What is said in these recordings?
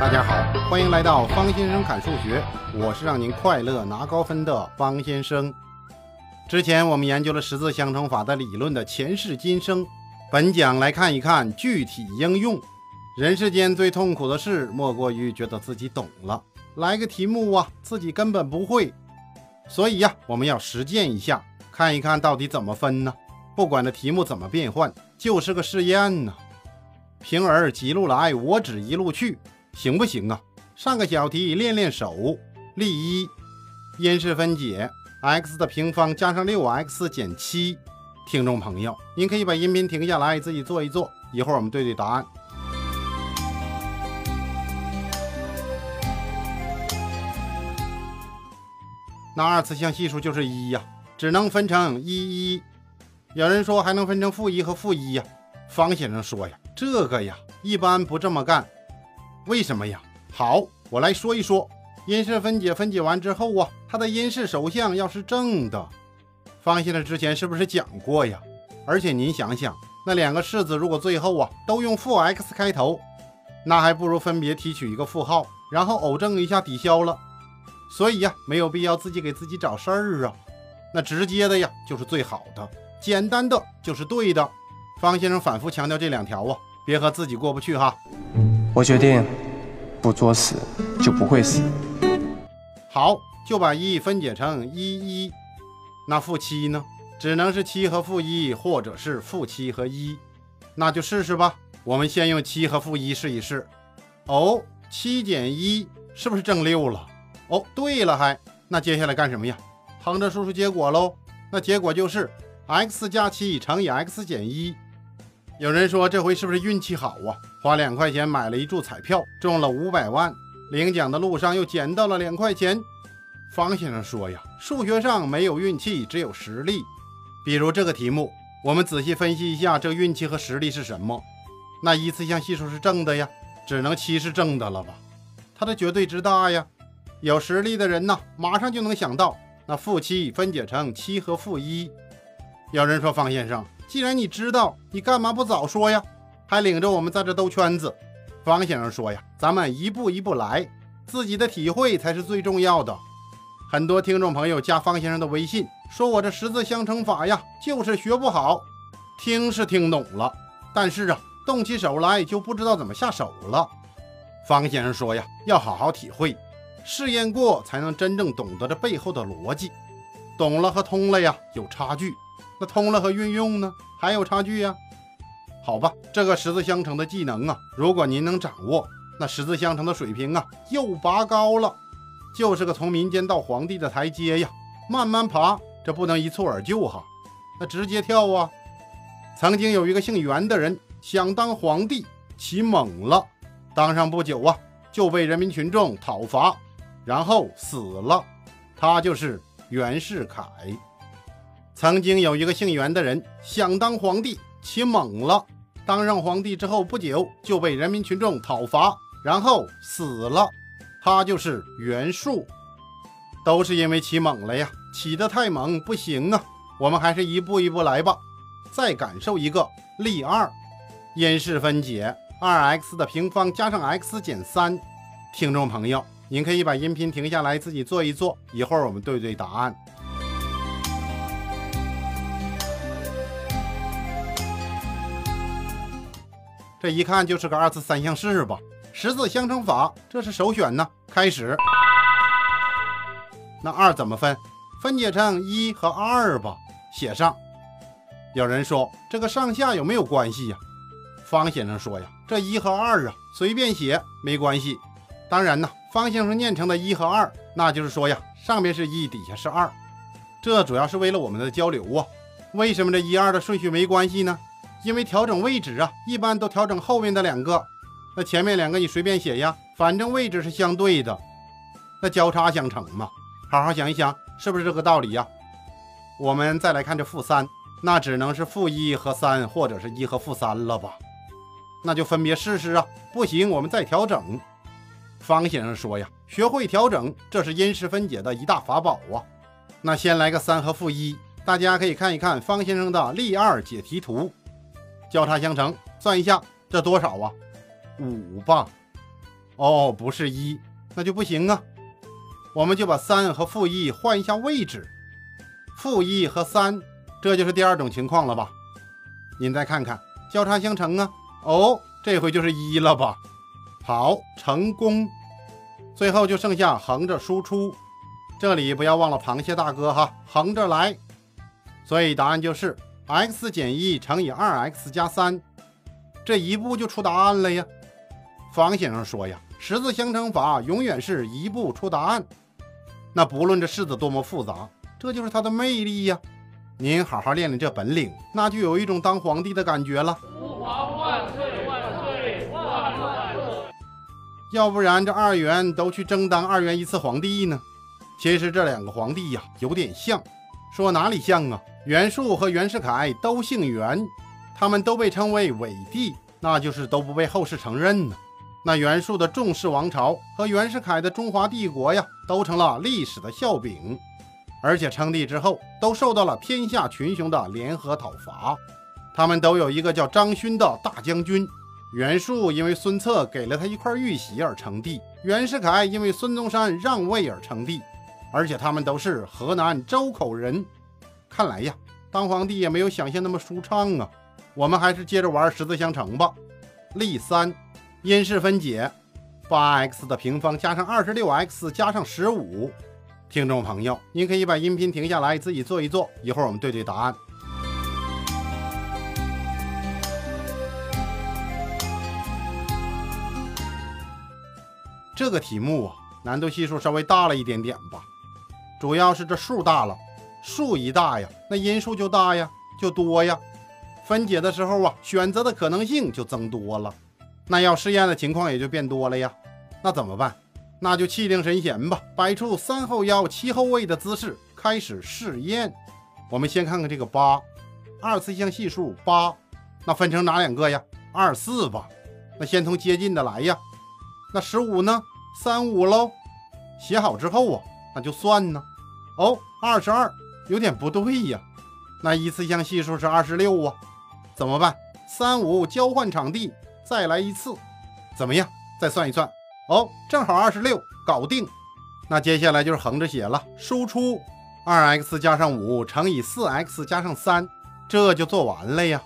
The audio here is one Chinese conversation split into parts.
大家好，欢迎来到方先生侃数学，我是让您快乐拿高分的方先生。之前我们研究了十字相乘法的理论的前世今生，本讲来看一看具体应用。人世间最痛苦的事，莫过于觉得自己懂了，来个题目啊，自己根本不会。所以呀，我们要实践一下，看一看到底怎么分呢？不管这题目怎么变换，就是个试验呢。平儿几路来，我只一路去。行不行啊？上个小题练练手。例一，因式分解，x 的平方加上六 x 减七。听众朋友，您可以把音频停下来，自己做一做，一会儿我们对对答案。那二次项系数就是一呀，只能分成一一。有人说还能分成负一和负一呀？方先生说呀，这个呀，一般不这么干。为什么呀？好，我来说一说因式分解。分解完之后啊，它的因式首项要是正的。方先生之前是不是讲过呀？而且您想想，那两个式子如果最后啊都用负 x 开头，那还不如分别提取一个负号，然后偶正一下抵消了。所以呀，没有必要自己给自己找事儿啊。那直接的呀就是最好的，简单的就是对的。方先生反复强调这两条啊，别和自己过不去哈。我决定不作死就不会死。好，就把一分解成一一。那负七呢？只能是七和负一，或者是负七和一。那就试试吧。我们先用七和负一试一试。哦，七减一是不是正六了？哦，对了，还那接下来干什么呀？横着输出结果喽。那结果就是 x 加七乘以 x 减一。有人说这回是不是运气好啊？花两块钱买了一注彩票，中了五百万，领奖的路上又捡到了两块钱。方先生说呀，数学上没有运气，只有实力。比如这个题目，我们仔细分析一下，这运气和实力是什么？那一次项系数是正的呀，只能七是正的了吧？它的绝对值大呀。有实力的人呢，马上就能想到，那负七分解成七和负一。有人说方先生。既然你知道，你干嘛不早说呀？还领着我们在这兜圈子。方先生说呀，咱们一步一步来，自己的体会才是最重要的。很多听众朋友加方先生的微信，说我这十字相乘法呀，就是学不好。听是听懂了，但是啊，动起手来就不知道怎么下手了。方先生说呀，要好好体会，试验过才能真正懂得这背后的逻辑。懂了和通了呀，有差距。那通了和运用呢，还有差距呀。好吧，这个十字相乘的技能啊，如果您能掌握，那十字相乘的水平啊又拔高了，就是个从民间到皇帝的台阶呀，慢慢爬，这不能一蹴而就哈，那直接跳啊。曾经有一个姓袁的人想当皇帝，起猛了，当上不久啊，就被人民群众讨伐，然后死了，他就是袁世凯。曾经有一个姓袁的人想当皇帝，起猛了。当上皇帝之后不久就被人民群众讨伐，然后死了。他就是袁术，都是因为起猛了呀，起得太猛不行啊。我们还是一步一步来吧。再感受一个例二，因式分解二 x 的平方加上 x 减三。听众朋友，您可以把音频停下来自己做一做，一会儿我们对对答案。这一看就是个二次三项式吧？十字相乘法，这是首选呢。开始，那二怎么分？分解成一和二吧，写上。有人说这个上下有没有关系呀？方先生说呀，这一和二啊，随便写没关系。当然呢，方先生念成的一和二，那就是说呀，上边是一，底下是二。这主要是为了我们的交流啊。为什么这一二的顺序没关系呢？因为调整位置啊，一般都调整后面的两个，那前面两个你随便写呀，反正位置是相对的，那交叉相乘嘛。好好想一想，是不是这个道理呀？我们再来看这负三，那只能是负一和三，或者是一和负三了吧？那就分别试试啊，不行我们再调整。方先生说呀，学会调整，这是因式分解的一大法宝啊。那先来个三和负一，大家可以看一看方先生的例二解题图。交叉相乘，算一下这多少啊？五吧。哦，不是一，那就不行啊。我们就把三和负一换一下位置，负一和三，这就是第二种情况了吧？您再看看，交叉相乘啊。哦，这回就是一了吧？好，成功。最后就剩下横着输出，这里不要忘了螃蟹大哥哈，横着来。所以答案就是 x 减一乘以二 x 加三，这一步就出答案了呀。方先生说呀，十字相乘法永远是一步出答案。那不论这式子多么复杂，这就是它的魅力呀。您好好练练这本领，那就有一种当皇帝的感觉了。吾皇万岁万岁万万岁！要不然这二元都去争当二元一次皇帝呢？其实这两个皇帝呀，有点像。说哪里像啊？袁术和袁世凯都姓袁，他们都被称为伪帝，那就是都不被后世承认呢。那袁术的仲氏王朝和袁世凯的中华帝国呀，都成了历史的笑柄，而且称帝之后都受到了天下群雄的联合讨伐。他们都有一个叫张勋的大将军。袁术因为孙策给了他一块玉玺而称帝，袁世凯因为孙中山让位而称帝，而且他们都是河南周口人。看来呀，当皇帝也没有想象那么舒畅啊。我们还是接着玩十字相乘吧。例三。因式分解，八 x 的平方加上二十六 x 加上十五。听众朋友，您可以把音频停下来，自己做一做，一会儿我们对对答案。这个题目啊，难度系数稍微大了一点点吧，主要是这数大了，数一大呀，那因数就大呀，就多呀，分解的时候啊，选择的可能性就增多了。那要试验的情况也就变多了呀，那怎么办？那就气定神闲吧，摆出三后腰七后卫的姿势开始试验。我们先看看这个八，二次项系数八，那分成哪两个呀？二四吧。那先从接近的来呀。那十五呢？三五喽。写好之后啊，那就算呢。哦，二十二，有点不对呀。那一次项系数是二十六啊，怎么办？三五交换场地。再来一次，怎么样？再算一算，哦，正好二十六，搞定。那接下来就是横着写了，输出二 x 加上五乘以四 x 加上三，这就做完了呀。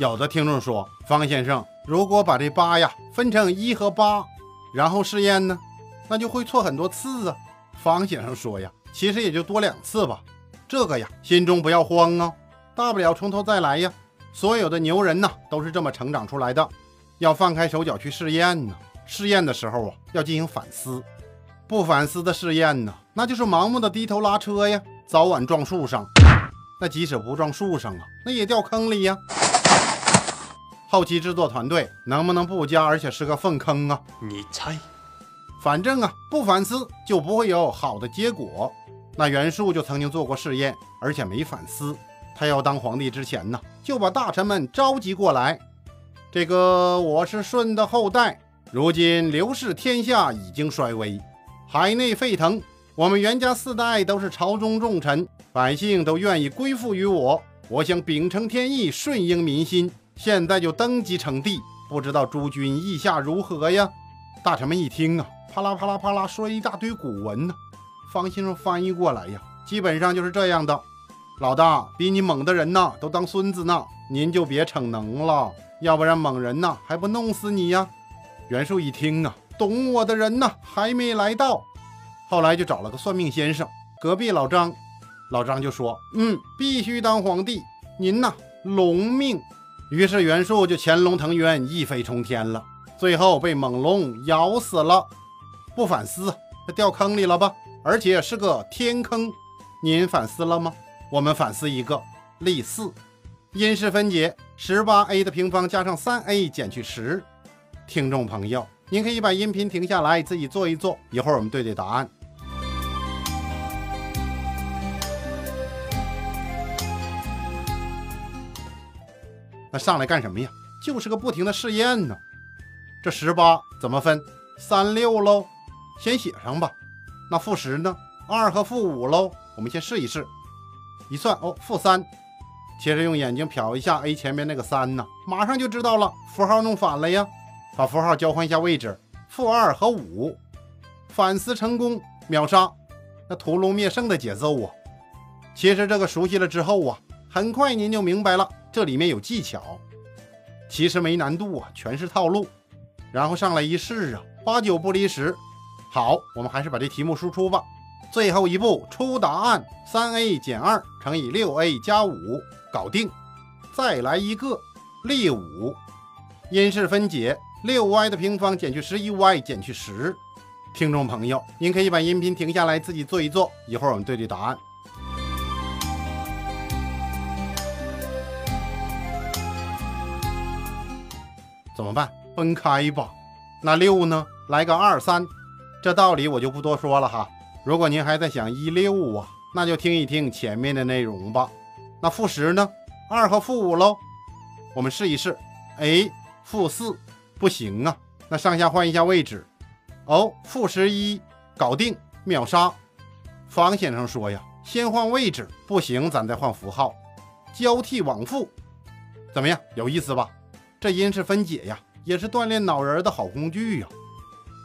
有的听众说，方先生，如果把这八呀分成一和八，然后试验呢，那就会错很多次啊。方先生说呀，其实也就多两次吧。这个呀，心中不要慌啊，大不了从头再来呀。所有的牛人呢，都是这么成长出来的。要放开手脚去试验呢。试验的时候啊，要进行反思。不反思的试验呢，那就是盲目的低头拉车呀，早晚撞树上。那即使不撞树上啊，那也掉坑里呀。后期制作团队能不能不加，而且是个粪坑啊？你猜？反正啊，不反思就不会有好的结果。那袁术就曾经做过试验，而且没反思。他要当皇帝之前呢，就把大臣们召集过来。这个我是舜的后代，如今刘氏天下已经衰微，海内沸腾。我们袁家四代都是朝中重臣，百姓都愿意归附于我。我想秉承天意，顺应民心，现在就登基称帝。不知道诸君意下如何呀？大臣们一听啊，啪啦啪啦啪啦说一大堆古文呢。方先生翻译过来呀，基本上就是这样的。老大，比你猛的人呐，都当孙子呢，您就别逞能了，要不然猛人呐还不弄死你呀？袁术一听啊，懂我的人呐还没来到，后来就找了个算命先生，隔壁老张，老张就说，嗯，必须当皇帝，您呐龙命。于是袁术就潜龙腾渊，一飞冲天了，最后被猛龙咬死了。不反思，他掉坑里了吧？而且是个天坑，您反思了吗？我们反思一个例四，因式分解十八 a 的平方加上三 a 减去十。听众朋友，您可以把音频停下来，自己做一做，一会儿我们对对答案。那上来干什么呀？就是个不停的试验呢。这十八怎么分？三六喽，先写上吧。那负十呢？二和负五喽，我们先试一试。一算哦，负三，接着用眼睛瞟一下 a 前面那个三呢，马上就知道了，符号弄反了呀，把符号交换一下位置，负二和五，反思成功，秒杀，那屠龙灭圣的节奏啊！其实这个熟悉了之后啊，很快您就明白了，这里面有技巧。其实没难度啊，全是套路。然后上来一试啊，八九不离十。好，我们还是把这题目输出吧。最后一步出答案：三 a 减二乘以六 a 加五，搞定。再来一个例五，因式分解：六 y 的平方减去十一 y 减去十。听众朋友，您可以把音频停下来，自己做一做，一会儿我们对对答案。怎么办？分开吧。那六呢？来个二三。这道理我就不多说了哈。如果您还在想一六啊，那就听一听前面的内容吧。那负十呢？二和负五喽。我们试一试。哎，负四不行啊。那上下换一下位置。哦，负十一搞定，秒杀。方先生说呀，先换位置，不行咱再换符号，交替往复，怎么样？有意思吧？这因式分解呀，也是锻炼脑仁的好工具呀。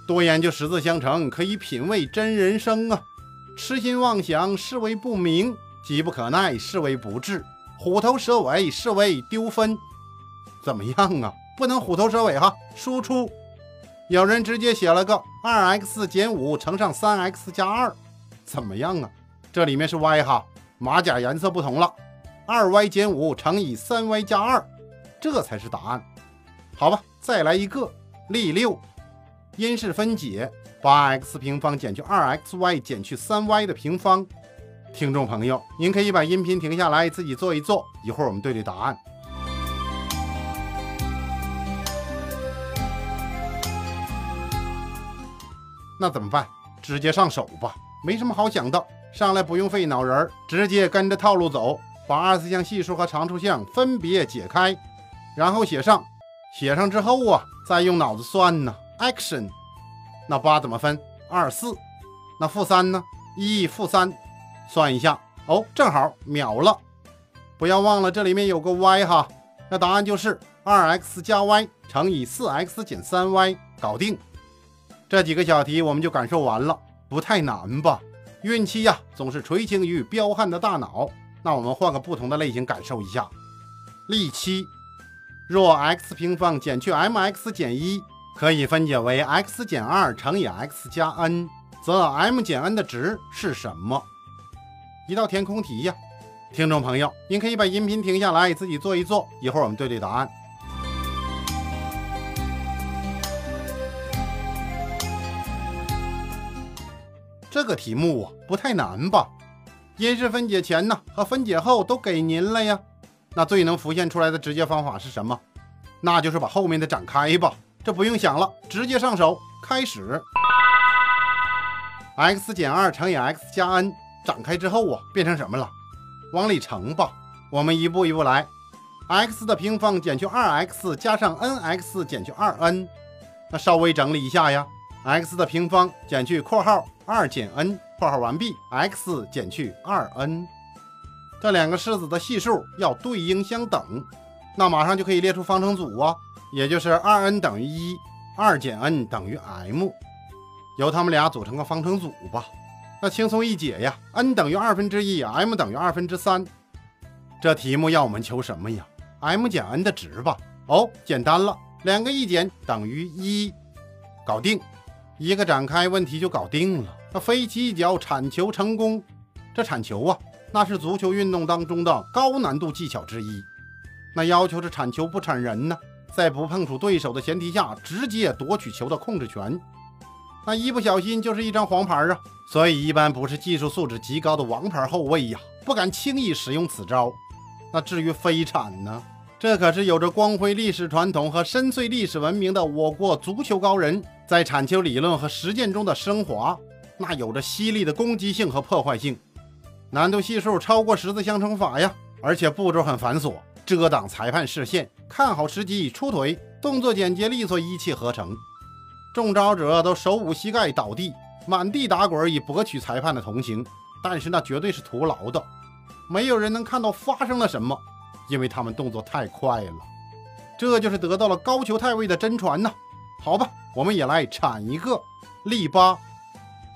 多研究十字相乘，可以品味真人生啊。痴心妄想，视为不明；急不可耐，视为不智；虎头蛇尾，视为丢分。怎么样啊？不能虎头蛇尾哈。输出，有人直接写了个二 x 减五乘上三 x 加二，怎么样啊？这里面是 y 哈，马甲颜色不同了。二 y 减五乘以三 y 加二。这才是答案，好吧，再来一个例六，因式分解，八 x 平方减去二 xy 减去三 y 的平方。听众朋友，您可以把音频停下来，自己做一做，一会儿我们对对答案。那怎么办？直接上手吧，没什么好想的，上来不用费脑仁儿，直接跟着套路走，把二次项系数和常数项分别解开。然后写上，写上之后啊，再用脑子算呢。Action，那八怎么分？二四。那负三呢？一负三，算一下哦，正好秒了。不要忘了这里面有个 y 哈，那答案就是二 x 加 y 乘以四 x 减三 y，搞定。这几个小题我们就感受完了，不太难吧？运气呀，总是垂青于彪悍的大脑。那我们换个不同的类型感受一下。例七。若 x 平方减去 mx 减一可以分解为 x 减二乘以 x 加 n，则 m 减 n 的值是什么？一道填空题呀，听众朋友，您可以把音频停下来，自己做一做，一会儿我们对对答案。这个题目啊，不太难吧？因式分解前呢和分解后都给您了呀。那最能浮现出来的直接方法是什么？那就是把后面的展开吧，这不用想了，直接上手，开始。x 减二乘以 x 加 n 展开之后啊，变成什么了？往里乘吧。我们一步一步来。x 的平方减去 2x 加上 nx 减去 2n，那稍微整理一下呀。x 的平方减去括号2减 n，括号完毕，x 减去 2n。这两个式子的系数要对应相等，那马上就可以列出方程组啊，也就是二 n 等于一，二减 n 等于 m，由它们俩组成个方程组吧。那轻松一解呀，n 等于二分之一，m 等于二分之三。这题目要我们求什么呀？m 减 n 的值吧。哦，简单了，两个一减等于一，搞定，一个展开问题就搞定了。那飞起一脚铲球成功，这铲球啊。那是足球运动当中的高难度技巧之一，那要求是铲球不铲人呢，在不碰触对手的前提下，直接夺取球的控制权，那一不小心就是一张黄牌啊！所以一般不是技术素质极高的王牌后卫呀，不敢轻易使用此招。那至于飞铲呢，这可是有着光辉历史传统和深邃历史文明的我国足球高人，在铲球理论和实践中的升华，那有着犀利的攻击性和破坏性。难度系数超过十字相乘法呀，而且步骤很繁琐，遮挡裁判视线，看好时机出腿，动作简洁利索，一气呵成。中招者都手捂膝盖倒地，满地打滚以博取裁判的同情，但是那绝对是徒劳的，没有人能看到发生了什么，因为他们动作太快了。这就是得到了高俅太尉的真传呐。好吧，我们也来铲一个，例八，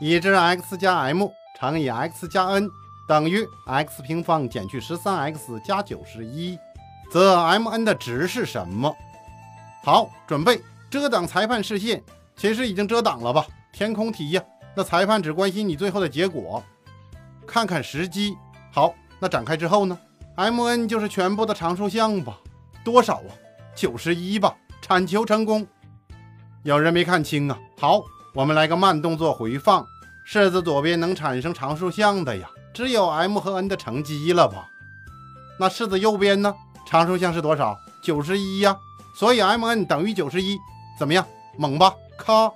已知 x 加 m 乘以 x 加 n 等于 x 平方减去十三 x 加九十一，则 m n 的值是什么？好，准备遮挡裁判视线，其实已经遮挡了吧？填空题呀，那裁判只关心你最后的结果，看看时机。好，那展开之后呢？m n 就是全部的常数项吧？多少啊？九十一吧？铲球成功。有人没看清啊？好，我们来个慢动作回放。式子左边能产生常数项的呀，只有 m 和 n 的乘积了吧？那式子右边呢？常数项是多少？九十一呀。所以 m n 等于九十一，怎么样？猛吧？咔！